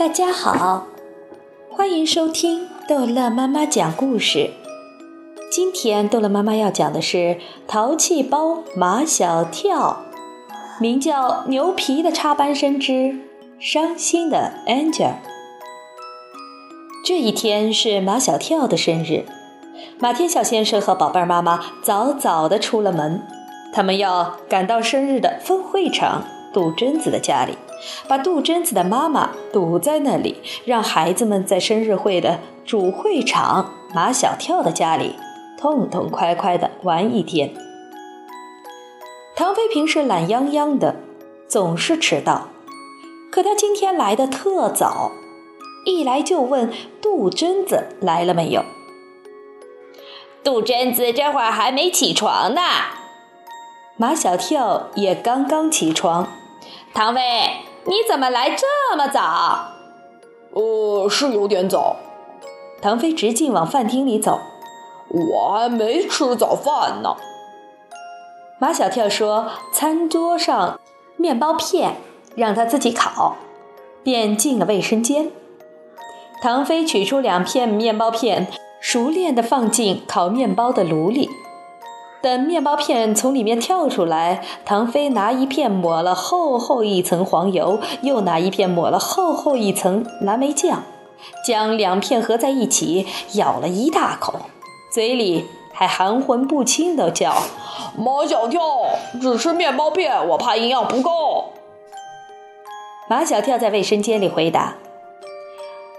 大家好，欢迎收听逗乐妈妈讲故事。今天逗乐妈妈要讲的是《淘气包马小跳》，名叫《牛皮的插班生之伤心的 Angel》。这一天是马小跳的生日，马天笑先生和宝贝儿妈妈早早的出了门，他们要赶到生日的分会场杜真子的家里。把杜真子的妈妈堵在那里，让孩子们在生日会的主会场马小跳的家里痛痛快快地玩一天。唐飞平时懒洋洋的，总是迟到，可他今天来的特早，一来就问杜真子来了没有。杜真子这会儿还没起床呢，马小跳也刚刚起床，唐飞。你怎么来这么早？呃，是有点早。唐飞直径往饭厅里走，我还没吃早饭呢。马小跳说：“餐桌上面包片让他自己烤。”便进了卫生间。唐飞取出两片面包片，熟练地放进烤面包的炉里。等面包片从里面跳出来，唐飞拿一片抹了厚厚一层黄油，又拿一片抹了厚厚一层蓝莓酱，将两片合在一起，咬了一大口，嘴里还含混不清的叫：“马小跳，只吃面包片，我怕营养不够。”马小跳在卫生间里回答：“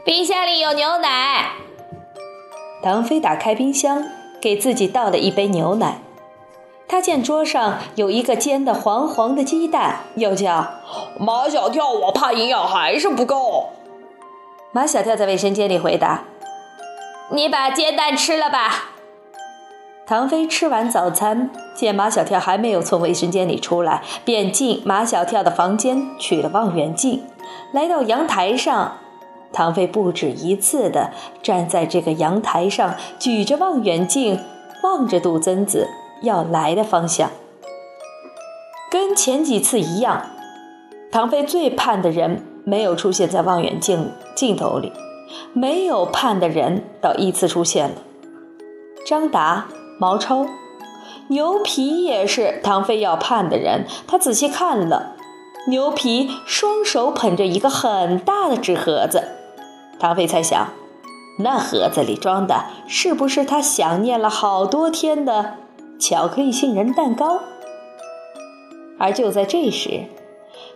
冰箱里有牛奶。”唐飞打开冰箱，给自己倒了一杯牛奶。他见桌上有一个煎的黄黄的鸡蛋，又叫马小跳，我怕营养还是不够。马小跳在卫生间里回答：“你把煎蛋吃了吧。”唐飞吃完早餐，见马小跳还没有从卫生间里出来，便进马小跳的房间取了望远镜，来到阳台上。唐飞不止一次地站在这个阳台上，举着望远镜望着杜曾子。要来的方向，跟前几次一样，唐飞最盼的人没有出现在望远镜镜头里，没有盼的人倒依次出现了。张达、毛超、牛皮也是唐飞要盼的人。他仔细看了，牛皮双手捧着一个很大的纸盒子，唐飞猜想，那盒子里装的是不是他想念了好多天的？巧克力杏仁蛋糕。而就在这时，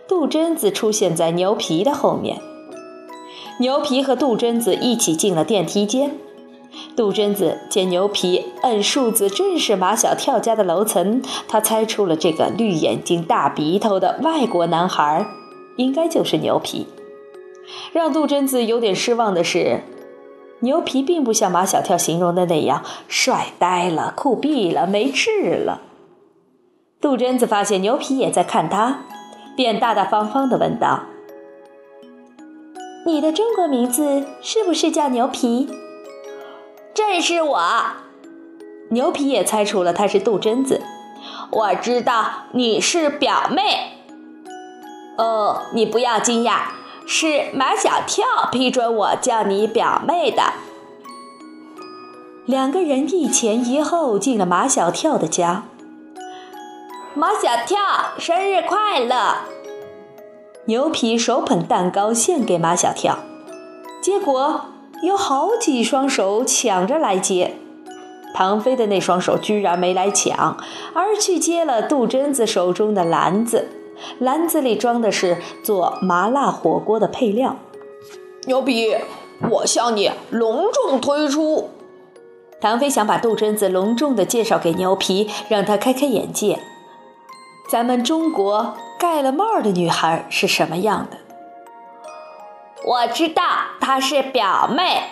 杜真子出现在牛皮的后面。牛皮和杜真子一起进了电梯间。杜真子见牛皮摁数字正是马小跳家的楼层，他猜出了这个绿眼睛、大鼻头的外国男孩应该就是牛皮。让杜真子有点失望的是。牛皮并不像马小跳形容的那样帅呆了、酷毙了、没治了。杜真子发现牛皮也在看他，便大大方方地问道：“你的中国名字是不是叫牛皮？”“正是我。”牛皮也猜出了他是杜真子。“我知道你是表妹。”“哦，你不要惊讶。”是马小跳批准我叫你表妹的。两个人一前一后进了马小跳的家。马小跳生日快乐！牛皮手捧蛋糕献给马小跳，结果有好几双手抢着来接。唐飞的那双手居然没来抢，而去接了杜真子手中的篮子。篮子里装的是做麻辣火锅的配料。牛皮，我向你隆重推出。唐飞想把杜真子隆重的介绍给牛皮，让他开开眼界。咱们中国盖了帽的女孩是什么样的？我知道她是表妹。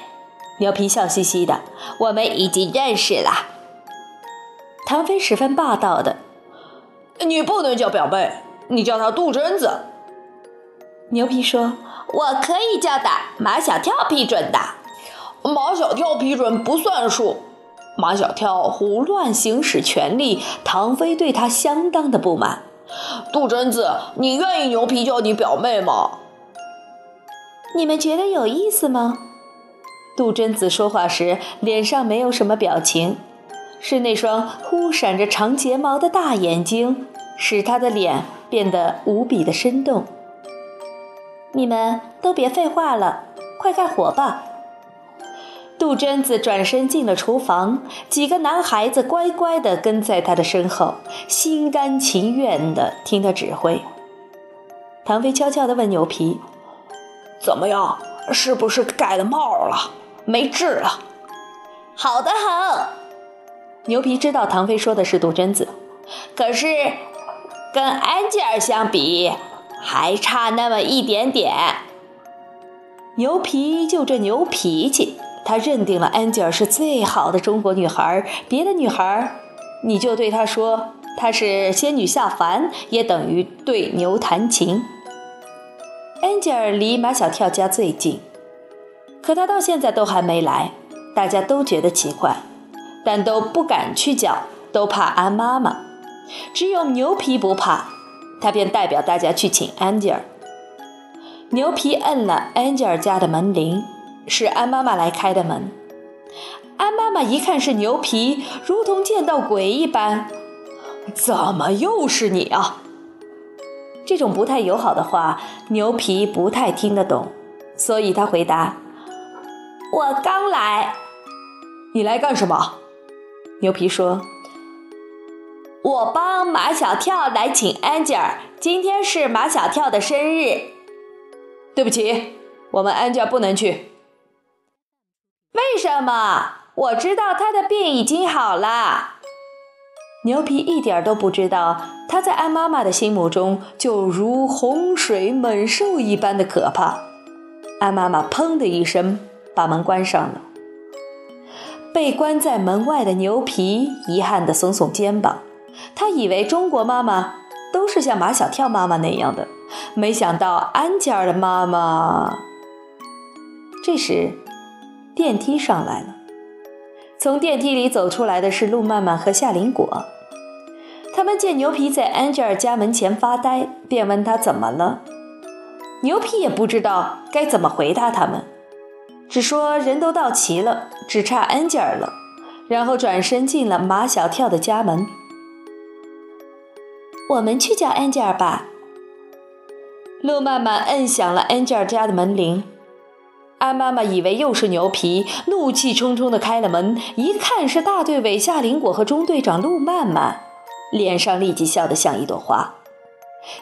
牛皮笑嘻嘻的，我们已经认识了。唐飞十分霸道的，你不能叫表妹。你叫他杜真子。牛皮说：“我可以叫的，马小跳批准的。马小跳批准不算数。马小跳胡乱行使权力，唐飞对他相当的不满。杜真子，你愿意牛皮叫你表妹吗？你们觉得有意思吗？杜真子说话时脸上没有什么表情，是那双忽闪着长睫毛的大眼睛使他的脸变得无比的生动。你们都别废话了，快干活吧！杜真子转身进了厨房，几个男孩子乖乖地跟在他的身后，心甘情愿地听他指挥。唐飞悄悄地问牛皮：“怎么样？是不是盖了帽了？没治了？”“好的很。”牛皮知道唐飞说的是杜真子，可是跟安吉尔相比，还差那么一点点。牛皮就这牛脾气。他认定了安吉尔是最好的中国女孩，别的女孩，你就对他说她是仙女下凡，也等于对牛弹琴。安吉尔离马小跳家最近，可他到现在都还没来，大家都觉得奇怪，但都不敢去叫，都怕安妈妈。只有牛皮不怕，他便代表大家去请安吉尔。牛皮摁了安吉尔家的门铃。是安妈妈来开的门，安妈妈一看是牛皮，如同见到鬼一般。怎么又是你啊？这种不太友好的话，牛皮不太听得懂，所以他回答：“我刚来。”你来干什么？牛皮说：“我帮马小跳来请安吉尔，今天是马小跳的生日。”对不起，我们安吉尔不能去。为什么？我知道他的病已经好了。牛皮一点都不知道，他在安妈妈的心目中就如洪水猛兽一般的可怕。安妈妈砰的一声把门关上了。被关在门外的牛皮遗憾地耸耸肩膀，他以为中国妈妈都是像马小跳妈妈那样的，没想到安吉尔的妈妈。这时。电梯上来了，从电梯里走出来的是陆曼曼和夏林果。他们见牛皮在安吉尔家门前发呆，便问他怎么了。牛皮也不知道该怎么回答他们，只说人都到齐了，只差安吉尔了。然后转身进了马小跳的家门。我们去叫安吉尔吧。路曼曼摁响了安吉尔家的门铃。安妈妈以为又是牛皮，怒气冲冲地开了门，一看是大队委夏林果和中队长陆曼曼，脸上立即笑得像一朵花。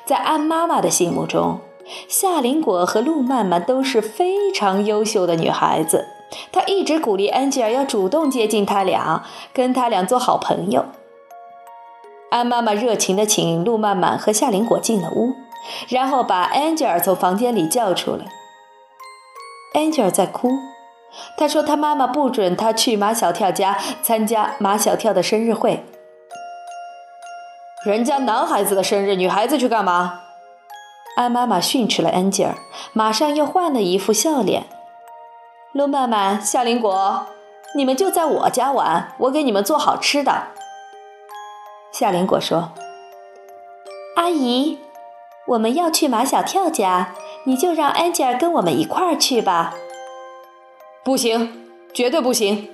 在安妈妈的心目中，夏林果和陆曼曼都是非常优秀的女孩子，她一直鼓励安吉尔要主动接近他俩，跟他俩做好朋友。安妈妈热情地请陆曼曼和夏林果进了屋，然后把安吉尔从房间里叫出来。安吉尔在哭，他说他妈妈不准他去马小跳家参加马小跳的生日会。人家男孩子的生日，女孩子去干嘛？安妈妈训斥了安吉尔，马上又换了一副笑脸。陆曼曼、夏林果，你们就在我家玩，我给你们做好吃的。夏林果说：“阿姨，我们要去马小跳家。”你就让安吉尔跟我们一块儿去吧。不行，绝对不行。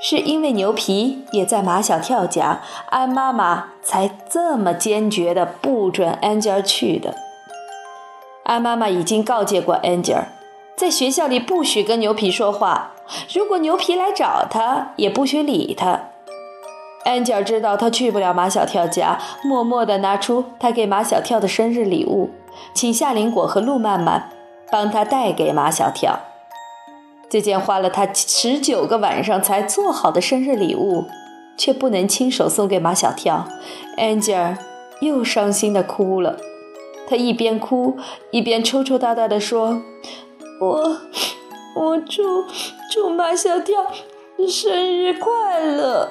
是因为牛皮也在马小跳家，安妈妈才这么坚决的不准安吉尔去的。安妈妈已经告诫过安吉尔，在学校里不许跟牛皮说话，如果牛皮来找他，也不许理他。安吉尔知道他去不了马小跳家，默默地拿出他给马小跳的生日礼物。请夏林果和陆曼曼帮他带给马小跳这件花了他十九个晚上才做好的生日礼物，却不能亲手送给马小跳。安吉尔又伤心的哭了，他一边哭一边抽抽搭搭的说：“我我祝祝马小跳生日快乐。”